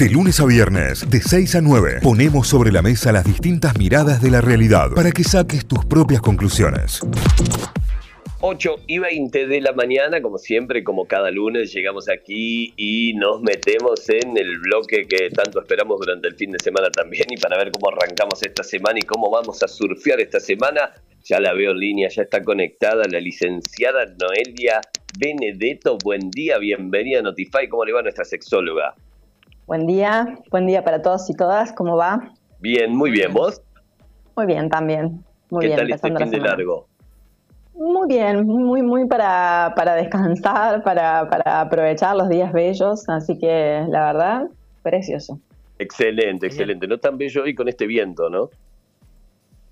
De lunes a viernes, de 6 a 9, ponemos sobre la mesa las distintas miradas de la realidad para que saques tus propias conclusiones. 8 y 20 de la mañana, como siempre, como cada lunes, llegamos aquí y nos metemos en el bloque que tanto esperamos durante el fin de semana también y para ver cómo arrancamos esta semana y cómo vamos a surfear esta semana. Ya la veo en línea, ya está conectada la licenciada Noelia Benedetto. Buen día, bienvenida a Notify. ¿Cómo le va nuestra sexóloga? Buen día, buen día para todos y todas. ¿Cómo va? Bien, muy bien. ¿Vos? Muy bien, también. Muy ¿Qué bien, tal este fin de largo? Muy bien, muy, muy para, para descansar, para, para aprovechar los días bellos, así que la verdad, precioso. Excelente, excelente. No tan bello hoy con este viento, ¿no?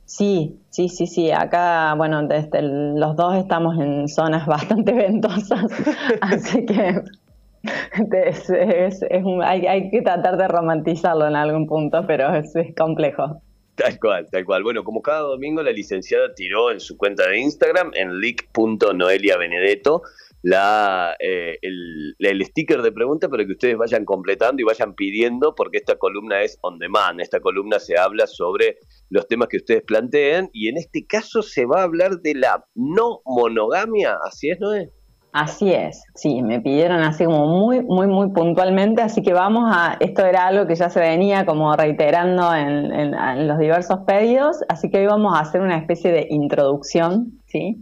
Sí, sí, sí, sí. Acá, bueno, desde el- los dos estamos en zonas bastante ventosas, así que hay, que tratar de romantizarlo en algún punto, pero es, es complejo. Tal cual, tal cual. Bueno, como cada domingo, la licenciada tiró en su cuenta de Instagram, en leak.noeliabenedetto, la, eh, el, el sticker de pregunta para que ustedes vayan completando y vayan pidiendo, porque esta columna es on demand. Esta columna se habla sobre los temas que ustedes planteen y en este caso se va a hablar de la no monogamia. ¿Así es, Noé? Así es, sí, me pidieron así como muy, muy, muy puntualmente, así que vamos a, esto era algo que ya se venía como reiterando en, en- en los diversos pedidos, así que hoy vamos a hacer una especie de introducción, ¿sí?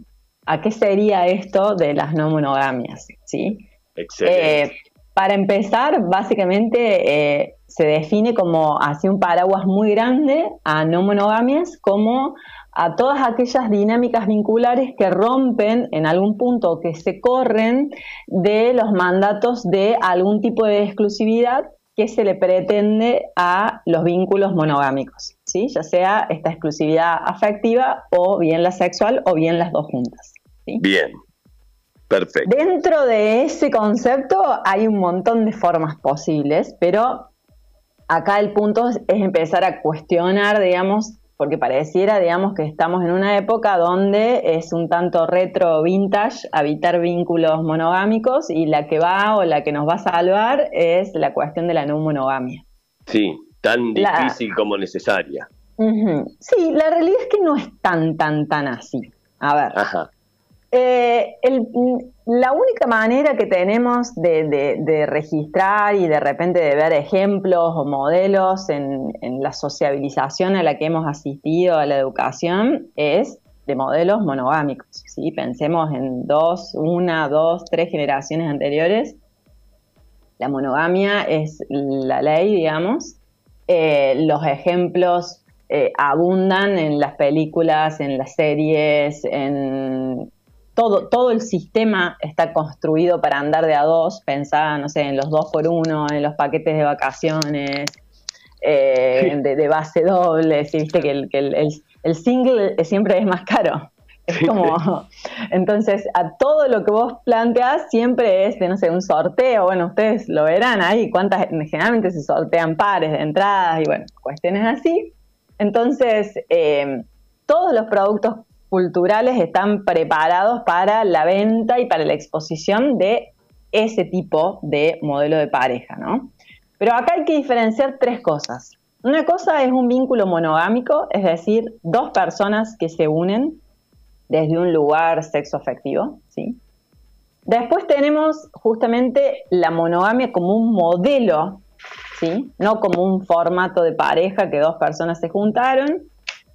¿A qué sería esto de las no monogamias, ¿sí? Excelente. Eh, para empezar, básicamente eh, se define como así un paraguas muy grande a no monogamias como a todas aquellas dinámicas vinculares que rompen en algún punto o que se corren de los mandatos de algún tipo de exclusividad que se le pretende a los vínculos monogámicos, ¿sí? ya sea esta exclusividad afectiva o bien la sexual o bien las dos juntas. ¿sí? Bien. Perfecto. Dentro de ese concepto hay un montón de formas posibles, pero acá el punto es, es empezar a cuestionar, digamos, porque pareciera, digamos, que estamos en una época donde es un tanto retro vintage habitar vínculos monogámicos y la que va o la que nos va a salvar es la cuestión de la no monogamia. Sí, tan La- difícil como necesaria. Sí, la realidad es que no es tan, tan, tan así. A ver. Ajá. Eh, mm, la única manera que tenemos de, registrar y de repente de ver ejemplos o modelos en, en la sociabilización a la que hemos asistido a la educación es de modelos monogámicos. ¿sí? Pensemos en dos, una, dos, tres generaciones anteriores. La monogamia es la ley, digamos. Eh, los ejemplos eh, abundan en las películas, en las series, en todo, todo el sistema está construido para andar de a dos, pensá, no sé, en los dos por uno, en los paquetes de vacaciones, eh, Sí. de, de base doble, ¿sí? viste que, el, que el- el- el single siempre es más caro. Es como, entonces, a todo lo que vos planteás siempre es de, no sé, un sorteo, bueno, ustedes lo verán ahí, cuántas, generalmente se sortean pares de entradas y bueno, cuestiones así. Entonces, eh, todos los productos culturales están preparados para la venta y para la exposición de ese tipo de modelo de pareja, ¿no? Pero acá hay que diferenciar tres cosas. Una cosa es un vínculo monogámico, es decir, dos personas que se unen desde un lugar sexoafectivo, ¿sí? Después tenemos justamente la monogamia como un modelo, ¿sí? No como un formato de pareja que dos personas se juntaron.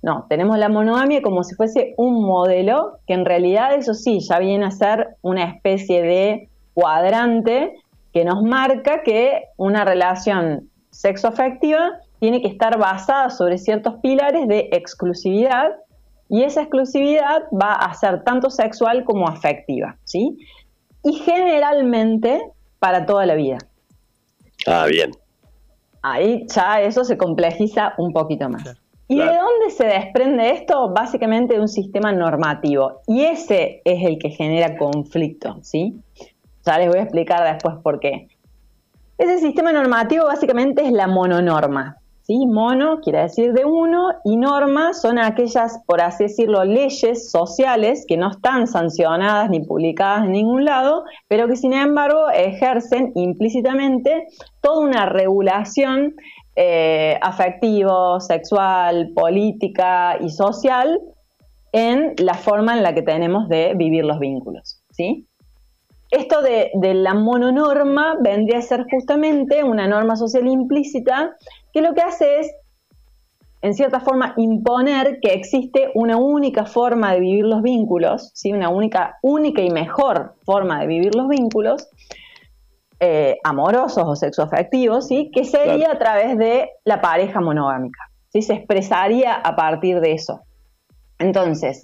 No, tenemos la monogamia como si fuese un modelo que en realidad eso sí ya viene a ser una especie de cuadrante que nos marca que una relación sexoafectiva tiene que estar basada sobre ciertos pilares de exclusividad y esa exclusividad va a ser tanto sexual como afectiva, ¿sí? Y generalmente para toda la vida. Ah, bien. Ahí ya eso se complejiza un poquito más. Claro. ¿Y de dónde se desprende esto? Básicamente de un sistema normativo. Y ese es el que genera conflicto, ¿sí? Ya les voy a explicar después por qué. Ese sistema normativo básicamente es la mononorma. ¿sí? Mono quiere decir de uno y norma son aquellas, por así decirlo, leyes sociales que no están sancionadas ni publicadas en ningún lado, pero que sin embargo ejercen implícitamente toda una regulación eh, afectivo, sexual, política y social en la forma en la que tenemos de vivir los vínculos, ¿sí? Esto de, la mononorma vendría a ser justamente una norma social implícita que lo que hace es, en cierta forma, imponer que existe una única forma de vivir los vínculos, ¿sí? una única, única y mejor forma de vivir los vínculos, eh, amorosos o sexoafectivos, ¿sí? que sería a través de la pareja monogámica. ¿sí? Se expresaría a partir de eso. Entonces,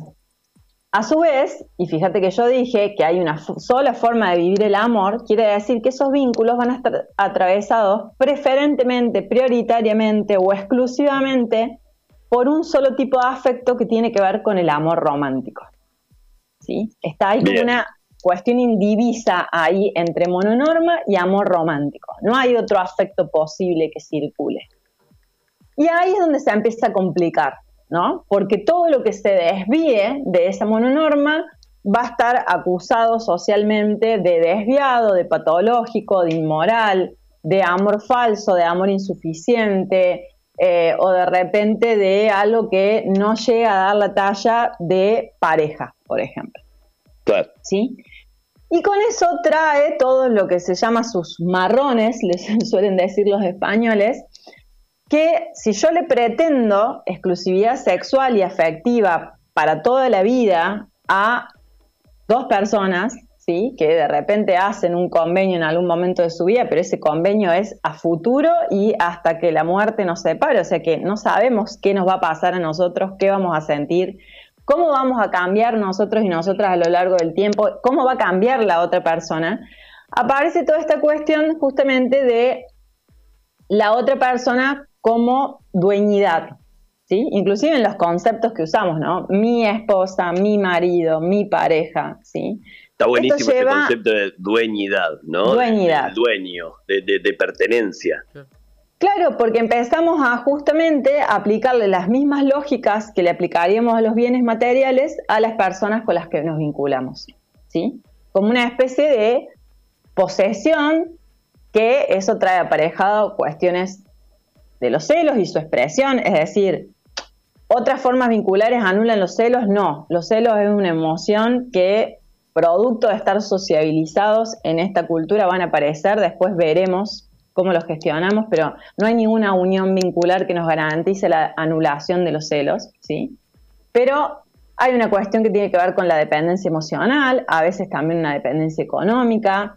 a su vez, y fíjate que yo dije que hay una sola forma de vivir el amor, quiere decir que esos vínculos van a estar atravesados preferentemente, prioritariamente o exclusivamente por un solo tipo de afecto que tiene que ver con el amor romántico. ¿Sí? Está ahí como una cuestión indivisa ahí entre mononorma y amor romántico. No hay otro afecto posible que circule. Y ahí es donde se empieza a complicar, ¿no? Porque todo lo que se desvíe de esa mononorma va a estar acusado socialmente de desviado, de patológico, de inmoral, de amor falso, de amor insuficiente, eh, o de repente de algo que no llega a dar la talla de pareja, por ejemplo. Claro. ¿Sí? Y con eso trae todo lo que se llama sus marrones, les suelen decir los españoles, que si yo le pretendo exclusividad sexual y afectiva para toda la vida a dos personas, ¿sí? que de repente hacen un convenio en algún momento de su vida, pero ese convenio es a futuro y hasta que la muerte nos separe, o sea que no sabemos qué nos va a pasar a nosotros, qué vamos a sentir, cómo vamos a cambiar nosotros y nosotras a lo largo del tiempo, cómo va a cambiar la otra persona, aparece toda esta cuestión justamente de la otra persona como dueñidad, ¿sí? Inclusive en los conceptos que usamos, ¿no? Mi esposa, mi marido, mi pareja, ¿sí? Está buenísimo ese concepto de dueñidad, ¿no? Dueñidad. dueño, de, pertenencia. Claro, porque empezamos a justamente aplicarle las mismas lógicas que le aplicaríamos a los bienes materiales a las personas con las que nos vinculamos, ¿sí? Como una especie de posesión que eso trae aparejado cuestiones de los celos y su expresión, es decir, otras formas vinculares anulan los celos, no, los celos es una emoción que producto de estar sociabilizados en esta cultura van a aparecer, después veremos cómo los gestionamos, pero no hay ninguna unión vincular que nos garantice la anulación de los celos, ¿sí? Pero hay una cuestión que tiene que ver con la dependencia emocional, a veces también una dependencia económica,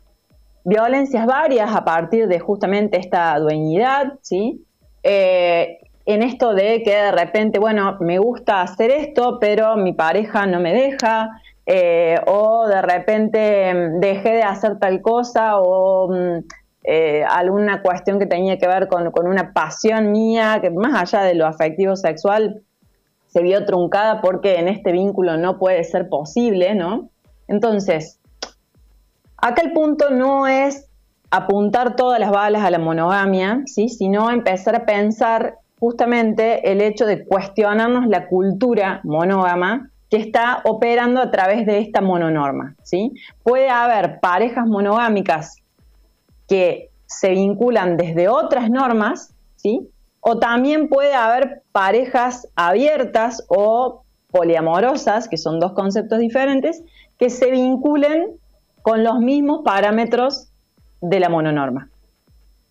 violencias varias a partir de justamente esta dueñidad, ¿sí? Eh, en esto de que de repente, bueno, me gusta hacer esto, pero mi pareja no me deja, eh, o de repente mm, dejé de hacer tal cosa, o mm, eh, alguna cuestión que tenía que ver con, una pasión mía, que más allá de lo afectivo sexual, se vio truncada porque en este vínculo no puede ser posible, ¿no? Entonces, acá el punto no es apuntar todas las balas a la monogamia, ¿sí? sino empezar a pensar justamente el hecho de cuestionarnos la cultura monógama que está operando a través de esta mononorma. ¿sí? Puede haber parejas monogámicas que se vinculan desde otras normas, ¿sí? o también puede haber parejas abiertas o poliamorosas, que son dos conceptos diferentes, que se vinculen con los mismos parámetros de la mononorma.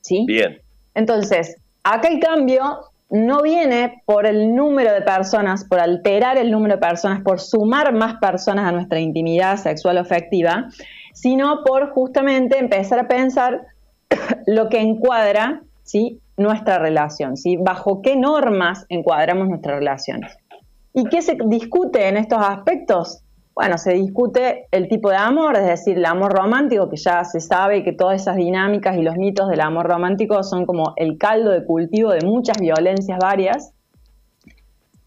¿Sí? Bien. Entonces, acá el cambio no viene por el número de personas, por alterar el número de personas, por sumar más personas a nuestra intimidad sexual o afectiva, sino por justamente empezar a pensar lo que encuadra ¿sí? nuestra relación, ¿sí? bajo qué normas encuadramos nuestra relación. ¿Y qué se discute en estos aspectos? bueno, se discute el tipo de amor, es decir, el amor romántico, que ya se sabe que todas esas dinámicas y los mitos del amor romántico son como el caldo de cultivo de muchas violencias varias.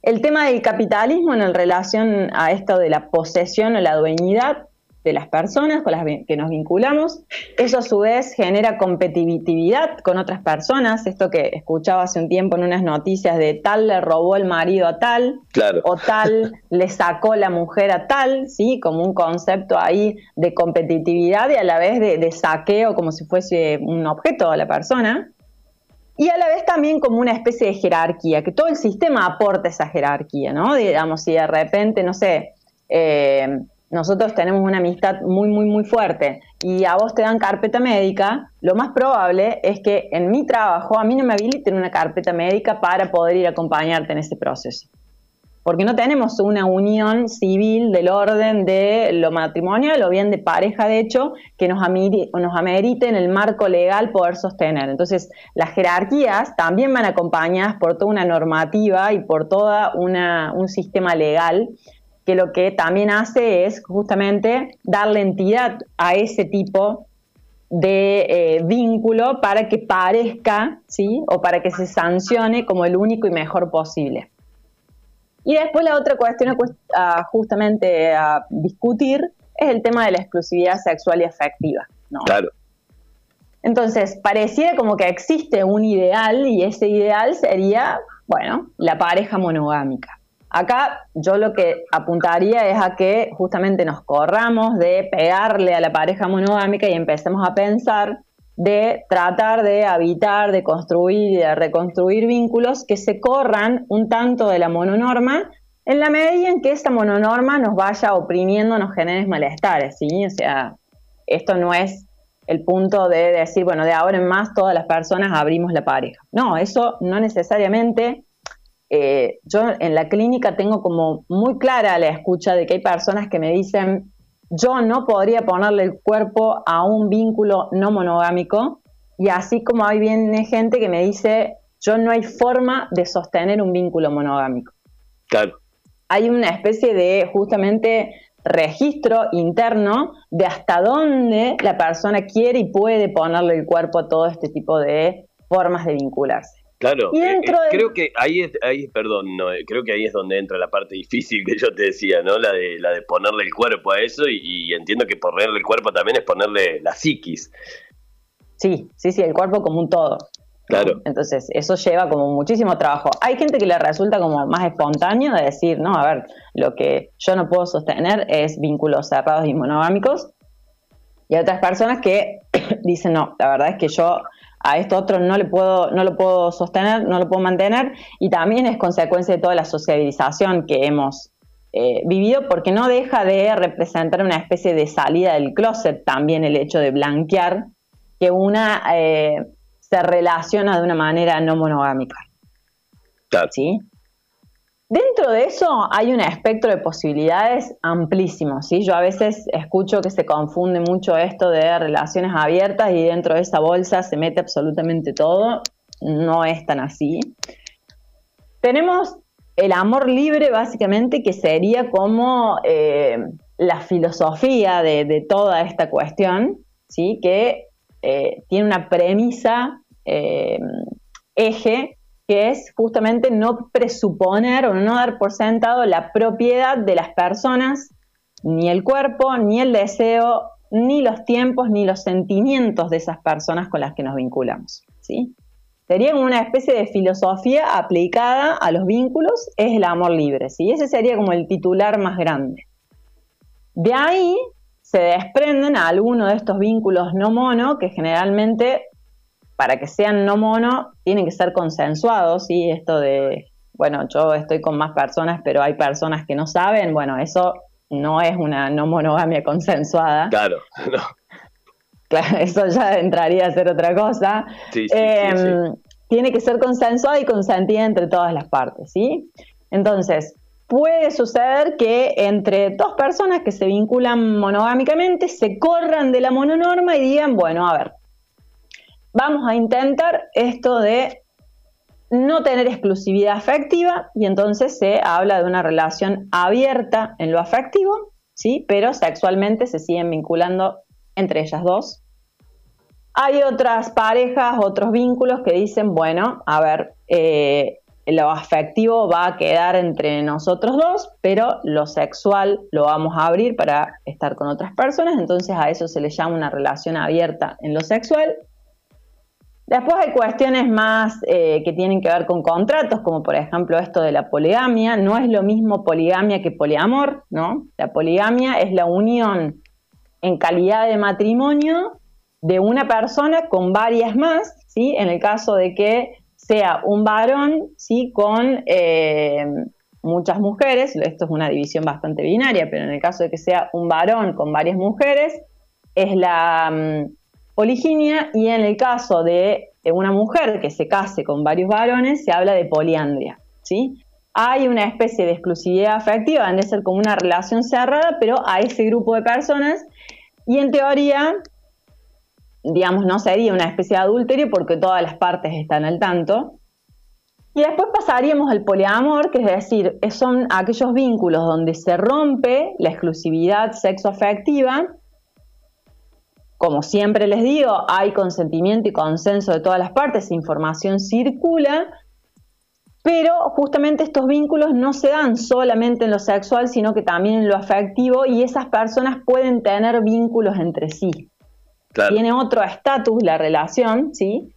El tema del capitalismo en relación a esto de la posesión o la dueñidad, de las personas con las que nos vinculamos. Eso a su vez genera competitividad con otras personas. Esto que escuchaba hace un tiempo en unas noticias de tal le robó el marido a tal, o tal le sacó la mujer a tal, ¿sí? Como un concepto ahí de competitividad y a la vez de, de saqueo como si fuese un objeto a la persona. Y a la vez también como una especie de jerarquía, que todo el sistema aporta esa jerarquía, ¿no? Digamos, si de repente, no sé, eh, nosotros tenemos una amistad muy, muy, muy fuerte y a vos te dan carpeta médica, lo más probable es que en mi trabajo a mí no me habiliten una carpeta médica para poder ir a acompañarte en ese proceso. Porque no tenemos una unión civil del orden de lo matrimonial o bien de pareja, de hecho, que nos, nos amerite en el marco legal poder sostener. Entonces, las jerarquías también van acompañadas por toda una normativa y por todo un sistema legal que lo que también hace es justamente darle entidad a ese tipo de eh, vínculo para que parezca, ¿sí? O para que se sancione como el único y mejor posible. Y después la otra cuestión justamente a discutir es el tema de la exclusividad sexual y afectiva. Claro. Entonces, pareciera como que existe un ideal y ese ideal sería, bueno, la pareja monogámica. Acá yo lo que apuntaría es a que justamente nos corramos de pegarle a la pareja monogámica y empecemos a pensar de tratar de habitar, de construir y de reconstruir vínculos que se corran un tanto de la mononorma en la medida en que esa mononorma nos vaya oprimiendo, nos genere malestares, ¿sí? O sea, esto no es el punto de decir, bueno, de ahora en más todas las personas abrimos la pareja. No, eso no necesariamente eh, yo en la clínica tengo como muy clara la escucha de que hay personas que me dicen, yo no podría ponerle el cuerpo a un vínculo no monogámico, y así como hay viene gente que me dice, yo no hay forma de sostener un vínculo monogámico. Claro. Hay una especie de justamente registro interno de hasta dónde la persona quiere y puede ponerle el cuerpo a todo este tipo de formas de vincularse. Claro, eh, eh, creo que ahí es, ahí, perdón, no, eh, creo que ahí es donde entra la parte difícil que yo te decía, ¿no? La de, la de ponerle el cuerpo a eso y, entiendo que ponerle el cuerpo también es ponerle la psiquis. Sí, sí, sí, el cuerpo como un todo. Claro. Entonces, eso lleva como muchísimo trabajo. Hay gente que le resulta como más espontáneo de decir, no, a ver, lo que yo no puedo sostener es vínculos cerrados y monogámicos. Y hay otras personas que dicen, no, la verdad es que yo a esto otro no le puedo, no lo puedo sostener, no lo puedo mantener, y también es consecuencia de toda la sociabilización que hemos eh, vivido, porque no deja de representar una especie de salida del closet también el hecho de blanquear que una eh, se relaciona de una manera no monogámica. ¿Sí? Dentro de eso hay un espectro de posibilidades amplísimo, ¿sí? Yo a veces escucho que se confunde mucho esto de relaciones abiertas y dentro de esa bolsa se mete absolutamente todo. No es tan así. Tenemos el amor libre, básicamente, que sería como eh, la filosofía de, toda esta cuestión, ¿sí? Que eh, tiene una premisa eh, eje que es justamente no presuponer o no dar por sentado la propiedad de las personas, ni el cuerpo, ni el deseo, ni los tiempos, ni los sentimientos de esas personas con las que nos vinculamos. ¿sí? Sería una especie de filosofía aplicada a los vínculos, es el amor libre. ¿sí? Ese sería como el titular más grande. De ahí se desprenden algunos de estos vínculos no mono que generalmente para que sean no mono, tienen que ser consensuados, ¿sí? Esto de, bueno, yo estoy con más personas, pero hay personas que no saben, bueno, eso no es una no monogamia consensuada. Claro, no. Claro, eso ya entraría a ser otra cosa. Sí, sí, em, tiene que ser consensuada y consentida entre todas las partes, ¿sí? Entonces, puede suceder que entre dos personas que se vinculan monogámicamente se corran de la mononorma y digan, bueno, a ver, vamos a intentar esto de no tener exclusividad afectiva y entonces se habla de una relación abierta en lo afectivo, ¿sí? pero sexualmente se siguen vinculando entre ellas dos. Hay otras parejas, otros vínculos que dicen, bueno, a ver, eh, lo afectivo va a quedar entre nosotros dos, pero lo sexual lo vamos a abrir para estar con otras personas, entonces a eso se le llama una relación abierta en lo sexual. Después hay cuestiones más eh, que tienen que ver con contratos, como por ejemplo esto de la poligamia. No es lo mismo poligamia que poliamor, ¿no? La poligamia es la unión en calidad de matrimonio de una persona con varias más, ¿sí? En el caso de que sea un varón, ¿sí? Con eh, muchas mujeres, esto es una división bastante binaria, pero en el caso de que sea un varón con varias mujeres, es la mm, poliginia y en el caso de una mujer que se case con varios varones, se habla de poliandria, ¿sí? Hay una especie de exclusividad afectiva, de ser como una relación cerrada, pero a ese grupo de personas y en teoría digamos, no sería una especie de adulterio porque todas las partes están al tanto. Y después pasaríamos al poliamor, que es decir, son aquellos vínculos donde se rompe la exclusividad sexoafectiva. Como siempre les digo, hay consentimiento y consenso de todas las partes, información circula, pero justamente estos vínculos no se dan solamente en lo sexual, sino que también en lo afectivo y esas personas pueden tener vínculos entre sí tiene otro estatus la relación, ¿sí?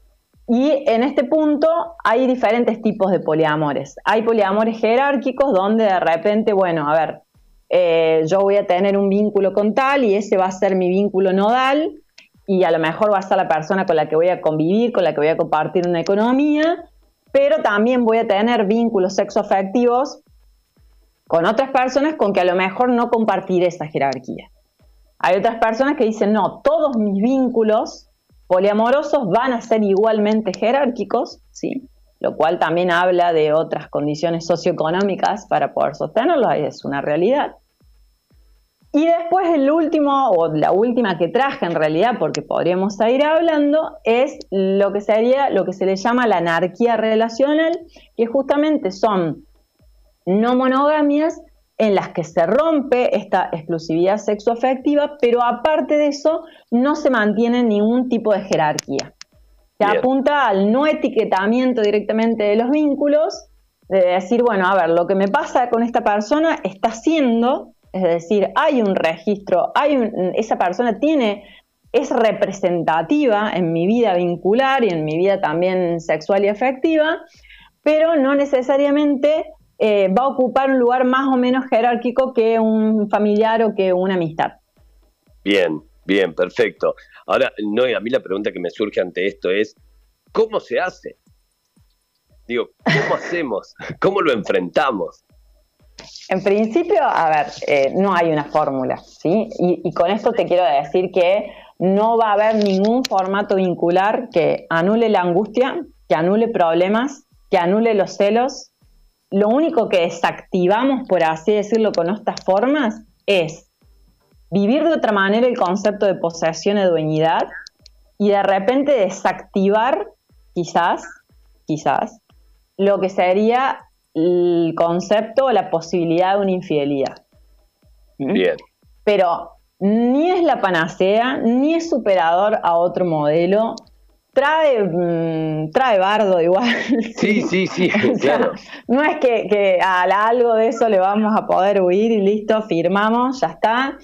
Y en este punto hay diferentes tipos de poliamores. Hay poliamores jerárquicos donde de repente, bueno, a ver, eh, yo voy a tener un vínculo con tal y ese va a ser mi vínculo nodal y a lo mejor va a ser la persona con la que voy a convivir, con la que voy a compartir una economía, pero también voy a tener vínculos sexoafectivos con otras personas con que a lo mejor no compartiré esa jerarquía. Hay otras personas que dicen, no, todos mis vínculos poliamorosos van a ser igualmente jerárquicos, ¿sí? Lo cual también habla de otras condiciones socioeconómicas para poder sostenerlo, es una realidad. Y después el último, o la última que traje en realidad, porque podríamos seguir hablando, es lo que sería lo que se le llama la anarquía relacional, que justamente son no monogamias en las que se rompe esta exclusividad sexoafectiva, pero aparte de eso no se mantiene ningún tipo de jerarquía. Se apunta al no etiquetamiento directamente de los vínculos, de decir, bueno, a ver, lo que me pasa con esta persona está siendo, es decir, hay un registro, hay esa persona tiene, es representativa en mi vida vincular y en mi vida también sexual y afectiva, pero no necesariamente eh, va a ocupar un lugar más o menos jerárquico que un familiar o que una amistad. Bien, bien, perfecto. Ahora, no, a mí la pregunta que me surge ante esto es, ¿cómo se hace? Digo, ¿cómo hacemos? ¿Cómo lo enfrentamos? En principio, a ver, eh, no hay una fórmula, ¿sí? y, con esto te quiero decir que no va a haber ningún formato vincular que anule la angustia, que anule problemas, que anule los celos, lo único que desactivamos, por así decirlo, con estas formas es vivir de otra manera el concepto de posesión y dueñidad y de repente desactivar, quizás, quizás, lo que sería el concepto o la posibilidad de una infidelidad. ¿Mm? Bien. Pero ni es la panacea, ni es superador a otro modelo, trae, mm, trae bardo igual. Sí, sí, sí, claro. No es que, a algo de eso le vamos a poder huir y listo, firmamos, ya está.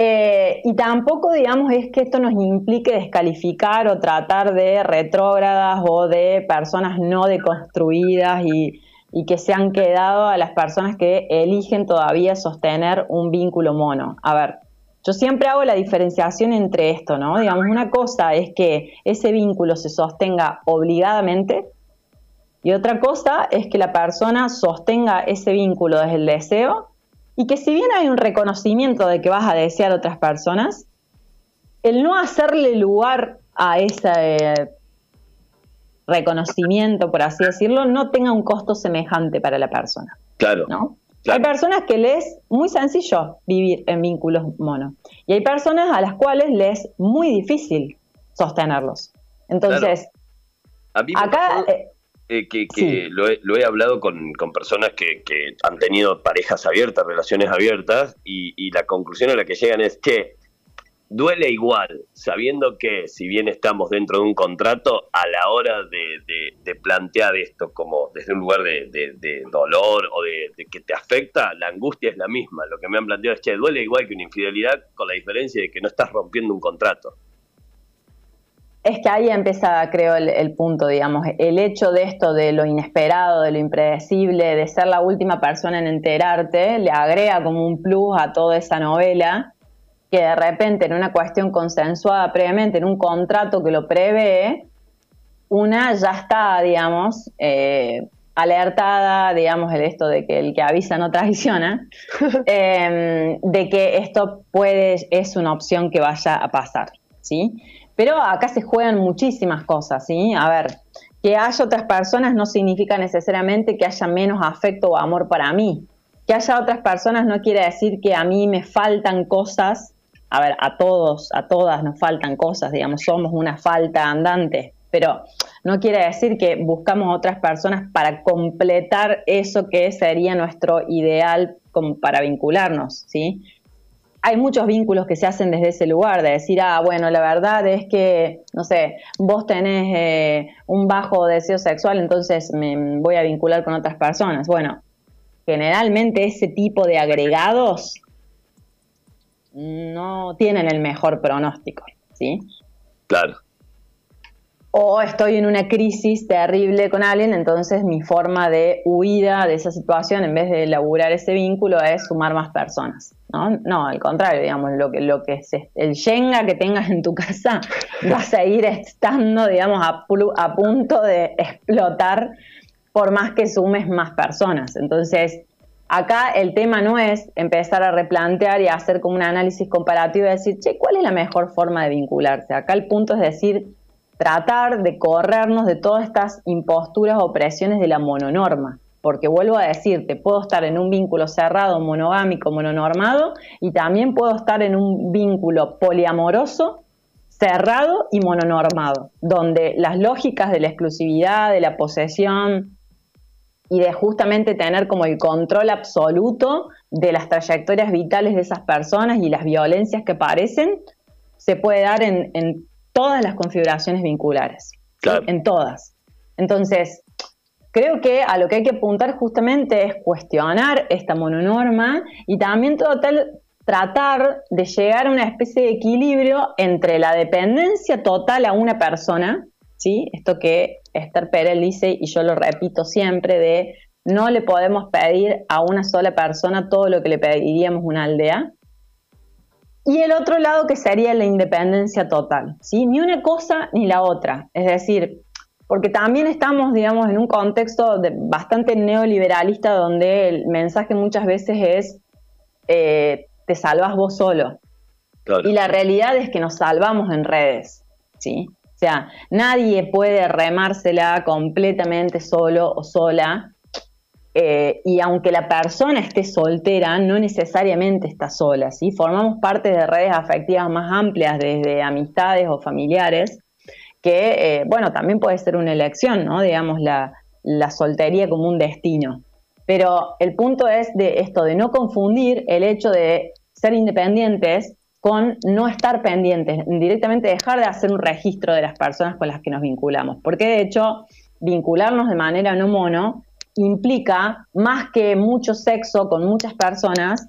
Eh, y tampoco, digamos, es que esto nos implique descalificar o tratar de retrógradas o de personas no deconstruidas y, y que se han quedado a las personas que eligen todavía sostener un vínculo mono. A ver, yo siempre hago la diferenciación entre esto, ¿no? Digamos, una cosa es que ese vínculo se sostenga obligadamente y otra cosa es que la persona sostenga ese vínculo desde el deseo y que si bien hay un reconocimiento de que vas a desear a otras personas, el no hacerle lugar a ese reconocimiento, por así decirlo, no tenga un costo semejante para la persona. Claro. ¿no? Hay personas que les es muy sencillo vivir en vínculos mono y hay personas a las cuales les es muy difícil sostenerlos. Entonces, acá... Eh, eh, que, lo, he, hablado con, personas que, han tenido parejas abiertas, relaciones abiertas, y, la conclusión a la que llegan es que duele igual, sabiendo que si bien estamos dentro de un contrato, a la hora de, plantear esto como desde un lugar de, dolor o de, que te afecta, la angustia es la misma. Lo que me han planteado es que duele igual que una infidelidad, con la diferencia de que no estás rompiendo un contrato. Es que ahí empieza, creo, el, punto, digamos, el hecho de esto, de lo inesperado, de lo impredecible, de ser la última persona en enterarte, le agrega como un plus a toda esa novela que de repente en una cuestión consensuada previamente, en un contrato que lo prevé, una ya está, digamos, eh, alertada, digamos, de esto de que el que avisa no traiciona, em, de que esto puede, es una opción que vaya a pasar, ¿sí? Pero acá se juegan muchísimas cosas, ¿sí? A ver, que haya otras personas no significa necesariamente que haya menos afecto o amor para mí. Que haya otras personas no quiere decir que a mí me faltan cosas a ver, a todos, a todas nos faltan cosas, digamos, somos una falta andante, pero no quiere decir que buscamos otras personas para completar eso que sería nuestro ideal para vincularnos, ¿sí? Hay muchos vínculos que se hacen desde ese lugar, de decir, ah, bueno, la verdad es que, no sé, vos tenés eh, un bajo deseo sexual, entonces me voy a vincular con otras personas. Bueno, generalmente ese tipo de agregados no tienen el mejor pronóstico, ¿sí? Claro. O estoy en una crisis terrible con alguien, entonces mi forma de huida de esa situación, en vez de elaborar ese vínculo, es sumar más personas. No, no al contrario, digamos, lo que, lo que es el Shenga que tengas en tu casa, vas a ir estando, digamos, a, a punto de explotar por más que sumes más personas. Entonces, Acá el tema no es empezar a replantear y hacer como un análisis comparativo y decir, che, ¿cuál es la mejor forma de vincularse? Acá el punto es decir, tratar de corrernos de todas estas imposturas o presiones de la mononorma. Porque vuelvo a decirte, puedo estar en un vínculo cerrado, monogámico, mononormado, y también puedo estar en un vínculo poliamoroso, cerrado y mononormado, donde las lógicas de la exclusividad, de la posesión, y de justamente tener como el control absoluto de las trayectorias vitales de esas personas y las violencias que aparecen, se puede dar en, todas las configuraciones vinculares. En todas. Entonces, creo que a lo que hay que apuntar justamente es cuestionar esta mononorma y también total, tratar de llegar a una especie de equilibrio entre la dependencia total a una persona, ¿sí? Esto que Esther Perel dice, y yo lo repito siempre, de no le podemos pedir a una sola persona todo lo que le pediríamos a una aldea. Y el otro lado que sería la independencia total, ¿sí? Ni una cosa ni la otra. Es decir, porque también estamos, digamos, en un contexto bastante neoliberalista donde el mensaje muchas veces es eh, te salvas vos solo. Y la realidad es que nos salvamos en redes, ¿sí? O sea, nadie puede remársela completamente solo o sola. Eh, y aunque la persona esté soltera, no necesariamente está sola, ¿sí? Formamos parte de redes afectivas más amplias, desde amistades o familiares, que, eh, bueno, también puede ser una elección, ¿no? Digamos, la, la soltería como un destino. Pero el punto es de esto, de no confundir el hecho de ser independientes con no estar pendientes, directamente dejar de hacer un registro de las personas con las que nos vinculamos. Porque de hecho, vincularnos de manera no mono implica más que mucho sexo con muchas personas,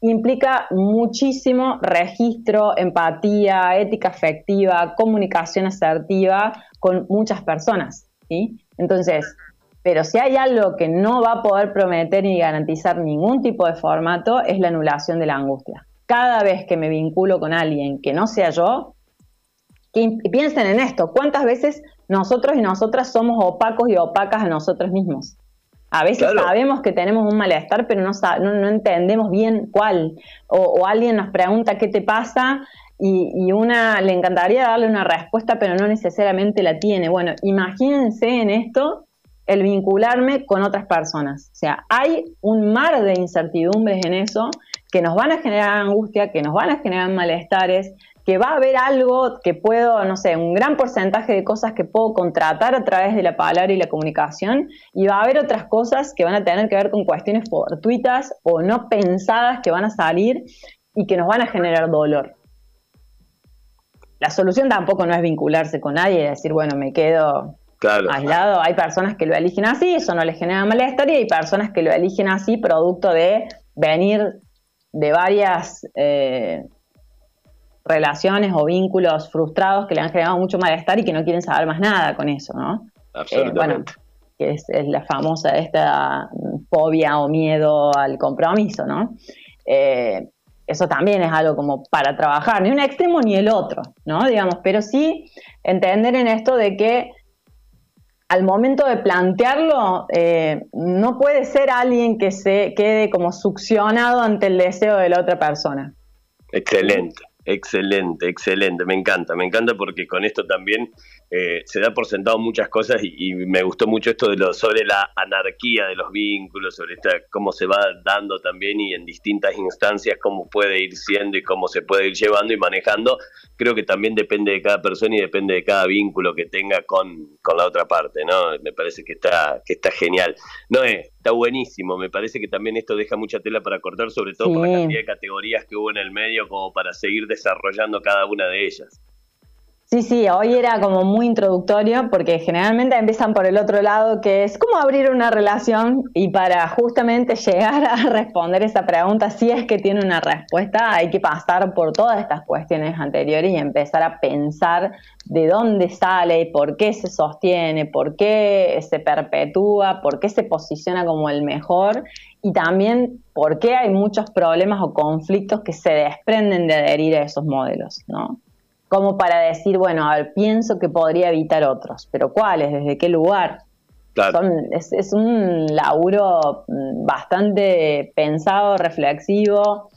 implica muchísimo registro, empatía, ética afectiva, comunicación asertiva con muchas personas. ¿sí? Entonces, pero si hay algo que no va a poder prometer ni garantizar ningún tipo de formato, es la anulación de la angustia cada vez que me vinculo con alguien que no sea yo, que piensen en esto, ¿cuántas veces nosotros y nosotras somos opacos y opacas a nosotros mismos? A veces sabemos que tenemos un malestar, pero no, no, entendemos bien cuál. O, alguien nos pregunta qué te pasa y, y, una le encantaría darle una respuesta, pero no necesariamente la tiene. Bueno, imagínense en esto el vincularme con otras personas. O sea, hay un mar de incertidumbres en eso que nos van a generar angustia, que nos van a generar malestares, que va a haber algo que puedo, no sé, un gran porcentaje de cosas que puedo contratar a través de la palabra y la comunicación, y va a haber otras cosas que van a tener que ver con cuestiones fortuitas o no pensadas que van a salir y que nos van a generar dolor. la solución tampoco no es vincularse con nadie y decir, bueno, me quedo aislado. Hay personas que lo eligen así, eso no les genera malestar, y hay personas que lo eligen así producto de venir de varias eh, relaciones o vínculos frustrados que le han generado mucho malestar y que no quieren saber más nada con eso, ¿no? Absolutamente. Eh, bueno, que es, la famosa esta fobia o miedo al compromiso, ¿no? Eh, eso también es algo como para trabajar, ni un extremo ni el otro, ¿no? Digamos, pero sí entender en esto de que al momento de plantearlo, eh, no puede ser alguien que se quede como succionado ante el deseo de la otra persona. Excelente. Excelente, excelente, me encanta, me encanta porque con esto también eh, se da por sentado muchas cosas y, me gustó mucho esto de lo, sobre la anarquía de los vínculos, sobre esta, cómo se va dando también y en distintas instancias cómo puede ir siendo y cómo se puede ir llevando y manejando. Creo que también depende de cada persona y depende de cada vínculo que tenga con, con la otra parte, ¿no? Me parece que está, que está genial. No es, está buenísimo. Me parece que también esto deja mucha tela para cortar, sobre todo por la cantidad de categorías que hubo en el medio, como para seguir desarrollando cada una de ellas. Sí, sí, hoy era como muy introductorio porque generalmente empiezan por el otro lado, que es cómo abrir una relación y para justamente llegar a responder esa pregunta, si es que tiene una respuesta, hay que pasar por todas estas cuestiones anteriores y empezar a pensar de dónde sale, por qué se sostiene, por qué se perpetúa, por qué se posiciona como el mejor y también por qué hay muchos problemas o conflictos que se desprenden de adherir a esos modelos, ¿no? Como para decir, bueno, a ver, pienso que podría evitar otros, pero ¿cuáles? ¿Desde qué lugar? es, un laburo mm, bastante pensado, reflexivo,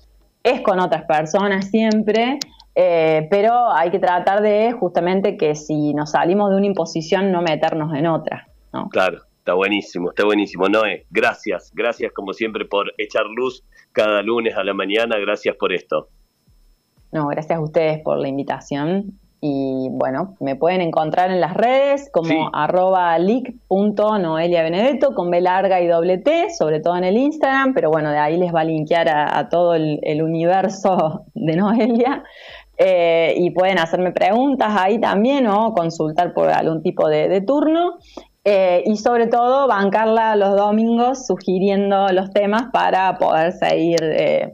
es con otras personas siempre, eh, pero hay que tratar de justamente que si nos salimos de una imposición no meternos en otra. ¿no? Claro, está buenísimo, está buenísimo. Noé, gracias, gracias como siempre por echar luz cada lunes a la mañana, gracias por esto. No, gracias a ustedes por la invitación. Y bueno, me pueden encontrar en las redes como sí. arroba con B larga y doble T, sobre todo en el Instagram, pero bueno, de ahí les va a linkear a, todo el, universo de Noelia. Eh, y pueden hacerme preguntas ahí también o consultar por algún tipo de, turno. Eh, y sobre todo bancarla los domingos sugiriendo los temas para poder seguir eh,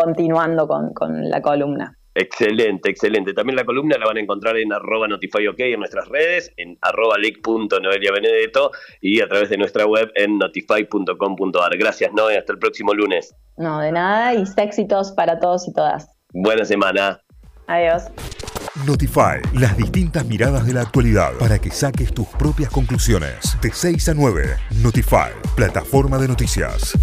continuando con, la columna. Excelente, excelente. También la columna la van a encontrar en arroba notifyok en nuestras redes, en arroba benedetto y a través de nuestra web en notify.com.ar. Gracias, Noé. Hasta el próximo lunes. No, de nada y éxitos para todos y todas. Buena semana. Adiós. Notify, las distintas miradas de la actualidad para que saques tus propias conclusiones. De 6 a 9, Notify, plataforma de noticias.